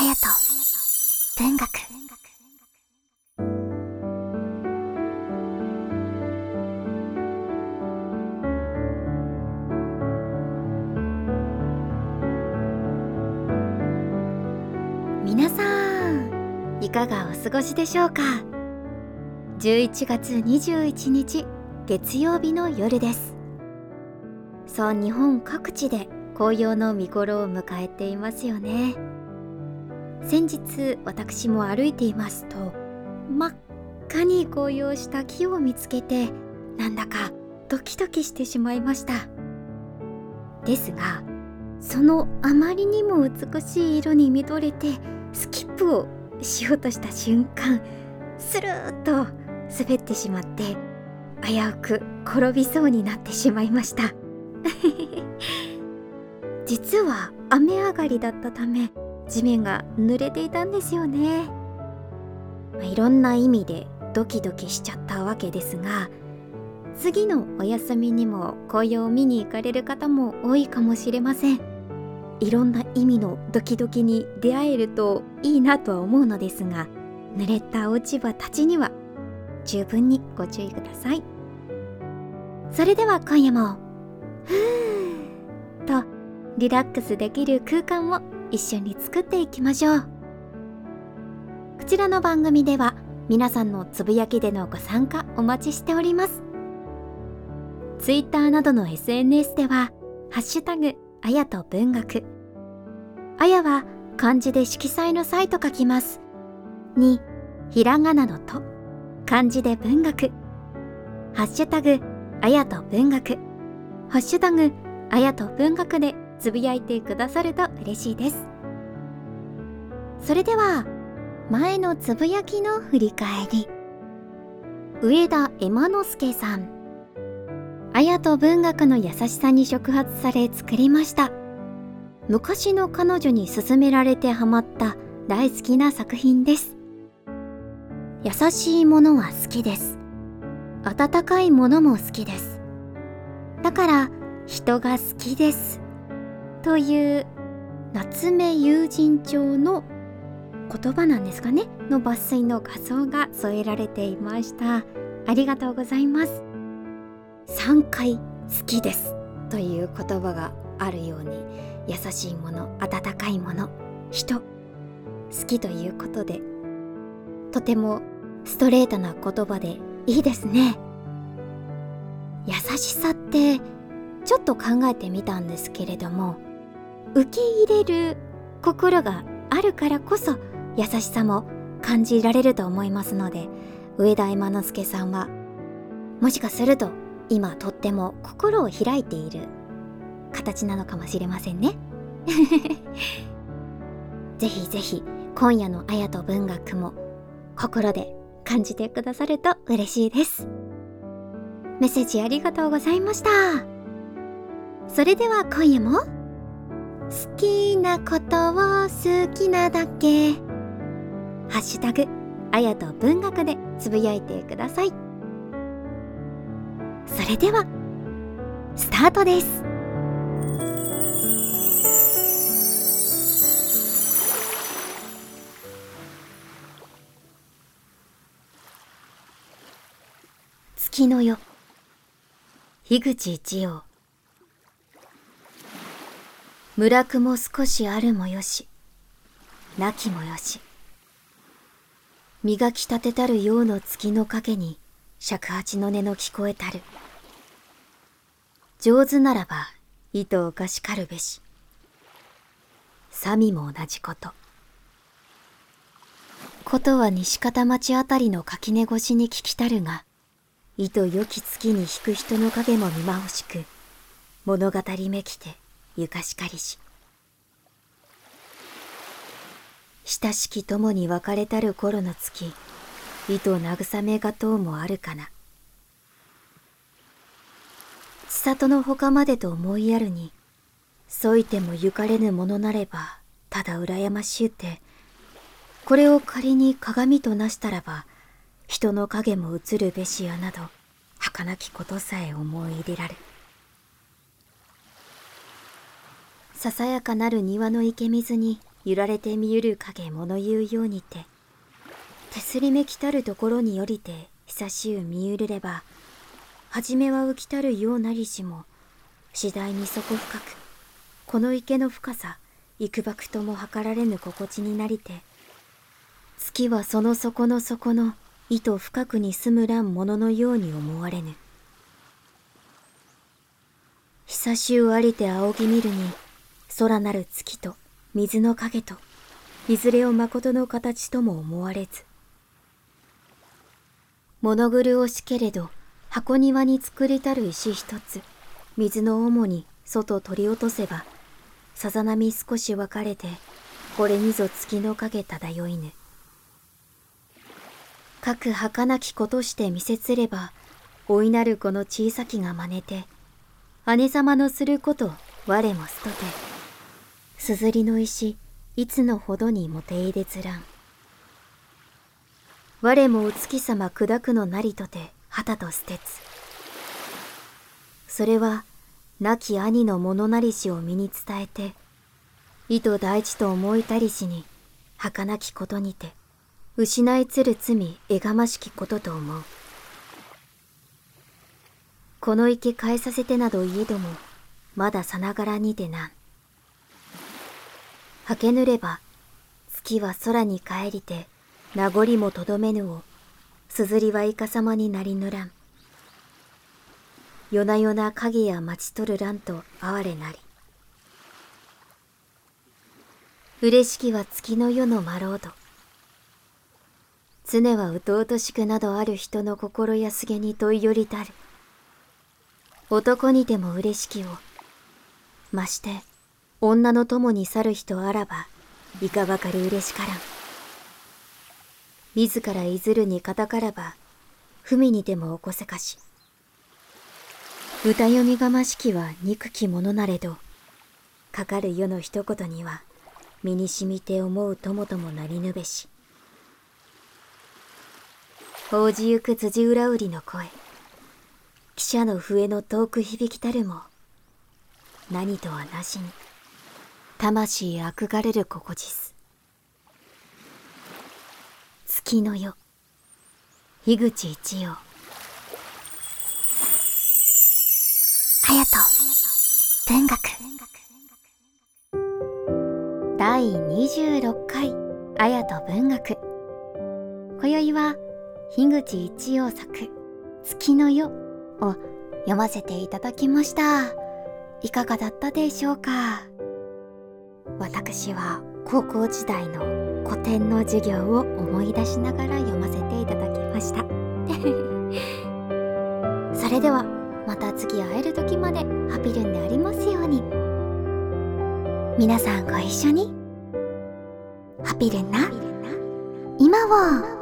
隼人文学。皆さんいかがお過ごしでしょうか？11月21日月曜日の夜です。そう日本各地で紅葉の見頃を迎えていますよね。先日私も歩いていますと真っ赤に紅葉した木を見つけてなんだかドキドキしてしまいました。ですがそのあまりにも美しい色に見とれてスキップをしようとした瞬間スルーッと滑ってしまって危うく転びそうになってしまいました。実は雨上がりだったため地面が濡れていたんですよね、まあ、いろんな意味でドキドキしちゃったわけですが次のお休みにも紅葉を見に行かれる方も多いかもしれません。いろんな意味のドキドキに出会えるといいなとは思うのですが濡れた落ち葉たちには十分にご注意ください。それでは今夜もふーとリラックスできる空間を一緒に作っていきましょう。こちらの番組では皆さんのつぶやきでのご参加お待ちしております。Twitter などの SNS では「ハッシュタグあやと文学」あやは漢字で色彩の際と書きます。にひらがなのと漢字で文学。ハッシュタグあやと文学。ハッシュタグあやと文学でつぶやいてくださると嬉しいです。それでは前のつぶやきの振り返り。上田エマノスケさん。あやと文学の優しさに触発され作りました。昔の彼女に勧められてハマった大好きな作品です。優しいものは好きです。温かいものも好きです。だから人が好きです。という夏目友人帳の言葉なんですかね。の抜粋の画像が添えられていました。ありがとうございます。3回好きですという言葉があるように優しいもの温かいもの人好きということでとてもストレートな言葉でいいですね。優しさってちょっと考えてみたんですけれども受け入れる心があるからこそ優しさも感じられると思いますので上田今之助さんはもしかすると今とっても心を開いている形なのかもしれませんね。ぜひぜひ今夜のあやと文学も心で感じてくださると嬉しいです。メッセージありがとうございました。それでは今夜も好きなことを好きなだけ。ハッシュタグあやと文学でつぶやいてください。それではスタートです。月の夜。樋口一葉。村くも少しあるもよし。なきもよし。磨き立てたるようの月の影に尺八の音の聞こえたる。上手ならば糸をかしかるべし。さみも同じこと。ことは西方町あたりの垣根越しに聞きたるが糸良き月に引く人の影も見まほしく物語めきてゆかしかりし。親しき友に別れたる頃の月糸慰めがとうもあるかな。千里の他までと思いやるに添いてもゆかれぬものなればただ羨ましゅうてこれを仮に鏡となしたらば人の影も映るべしやなど儚きことさえ思い入れられささやかなる庭の池水に揺られて見ゆる影物言うようにて手すりめきたるところに降りて久しゅう見ゆるれば初めは浮きたるようなりしも次第に底深くこの池の深さ幾ばくとも測られぬ心地になりて月はその底の底の糸深くに住むらんもののように思われぬ。久しゅうありて仰ぎ見るに空なる月と水の影といずれを誠の形とも思われず物狂おしけれど箱庭に作りたる石一つ水の主に外取り落とせばさざ波少し分かれてこれにぞ月の影漂いぬ。かく儚きことして見せつれば老いなるこの小さきが真似て姉様のすること我もすとてすずりの石いつのほどにもていでつらん。我もお月様砕くのなりとて旗と捨てつ。それは亡き兄の物なりしを身に伝えて意図大事と思いたりしに儚きことにて失いつる罪えがましきことと思う。この池変えさせてなどいえどもまださながらにてなん。はけぬれば月は空に帰りて名残もとどめぬをすずりはいかさまになりぬらん。夜な夜な影や待ち取るらんと哀れなり。嬉しきは月の夜のマロード常はうとうとしくなどある人の心安げに問いよりたる。男にでも嬉しきをまして女の友に去る人あらばいかばかり嬉しからん。自らいずるに肩からば文にでも起こせかし。歌読みがましきは憎きものなれどかかる世の一言には身にしみて思う友ともなりぬべし。報じゆく辻裏売りの声汽車の笛の遠く響きたるも何とはなしに。魂憧れる心地す。月の夜。樋口一葉。隼人。文学第26回。綾と文学。今宵は樋口一葉作「月の夜」を読ませていただきました。いかがだったでしょうか？私は高校時代の古典の授業を思い出しながら読ませていただきました。それではまた次会える時までハピルンでありますように。皆さんご一緒に。ハピルンな。今は